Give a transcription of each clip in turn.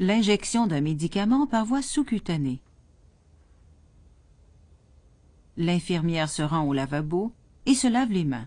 L'injection d'un médicament par voie sous-cutanée. L'infirmière se rend au lavabo et se lave les mains.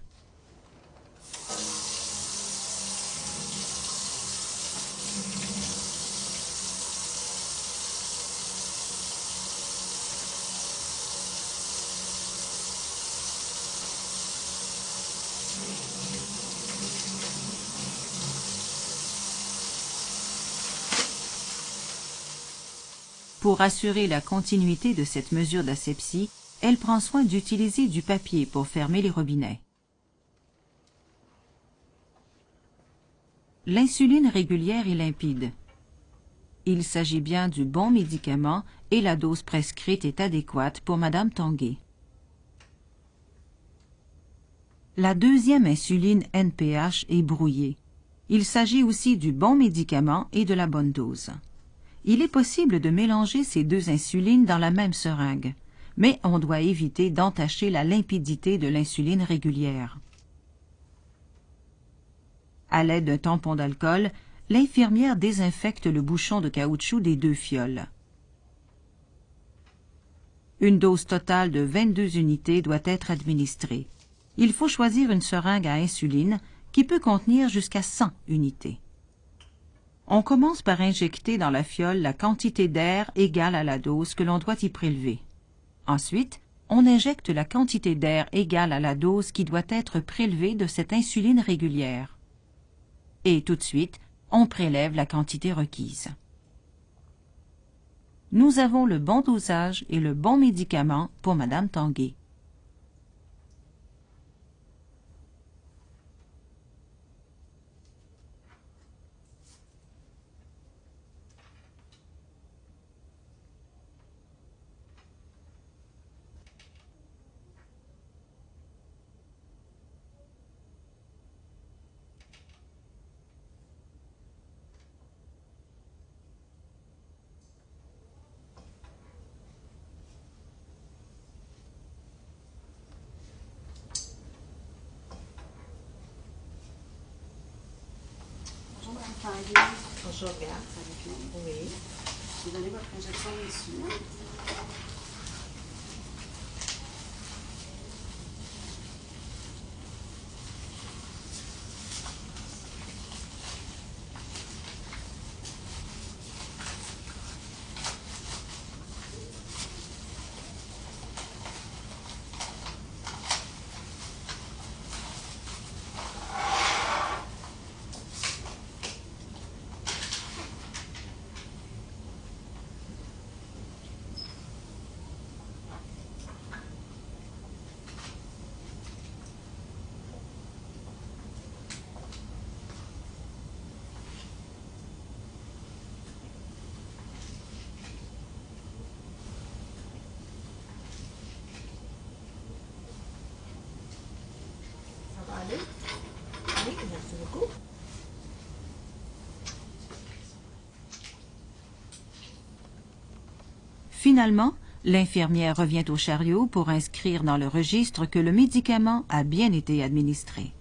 Pour assurer la continuité de cette mesure d'asepsie, elle prend soin d'utiliser du papier pour fermer les robinets. L'insuline régulière est limpide. Il s'agit bien du bon médicament et la dose prescrite est adéquate pour Madame Tanguay. La deuxième insuline NPH est brouillée. Il s'agit aussi du bon médicament et de la bonne dose. Il est possible de mélanger ces deux insulines dans la même seringue, mais on doit éviter d'entacher la limpidité de l'insuline régulière. À l'aide d'un tampon d'alcool, l'infirmière désinfecte le bouchon de caoutchouc des deux fioles. Une dose totale de 22 unités doit être administrée. Il faut choisir une seringue à insuline qui peut contenir jusqu'à 100 unités. On commence par injecter dans la fiole la quantité d'air égale à la dose que l'on doit y prélever. Ensuite, on injecte la quantité d'air égale à la dose qui doit être prélevée de cette insuline régulière. Et tout de suite, on prélève la quantité requise. Nous avons le bon dosage et le bon médicament pour Madame Tanguay. Je regarde avec nous. Oui. Je vais donner votre injection d'insuline. Finalement, l'infirmière revient au chariot pour inscrire dans le registre que le médicament a bien été administré.